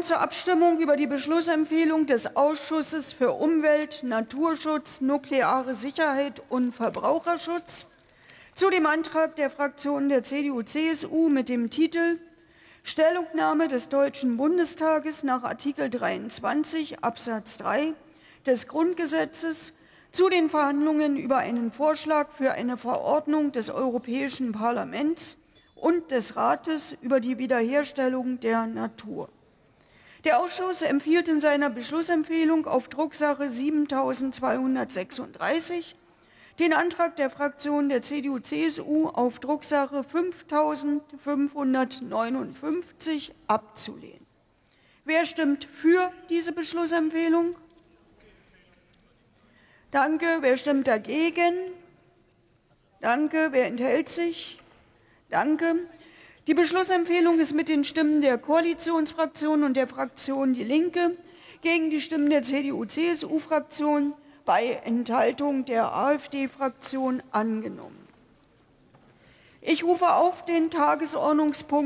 kommen zur Abstimmung über die Beschlussempfehlung des Ausschusses für Umwelt, Naturschutz, nukleare Sicherheit und Verbraucherschutz zu dem Antrag der Fraktionen der CDU-CSU mit dem Titel Stellungnahme des Deutschen Bundestages nach Artikel 23 Absatz 3 des Grundgesetzes zu den Verhandlungen über einen Vorschlag für eine Verordnung des Europäischen Parlaments und des Rates über die Wiederherstellung der Natur. Der Ausschuss empfiehlt in seiner Beschlussempfehlung auf Drucksache 7236 den Antrag der Fraktion der CDU-CSU auf Drucksache 5559 abzulehnen. Wer stimmt für diese Beschlussempfehlung? Danke. Wer stimmt dagegen? Danke. Wer enthält sich? Danke. Die Beschlussempfehlung ist mit den Stimmen der Koalitionsfraktion und der Fraktion Die Linke gegen die Stimmen der CDU-CSU-Fraktion bei Enthaltung der AfD-Fraktion angenommen. Ich rufe auf den Tagesordnungspunkt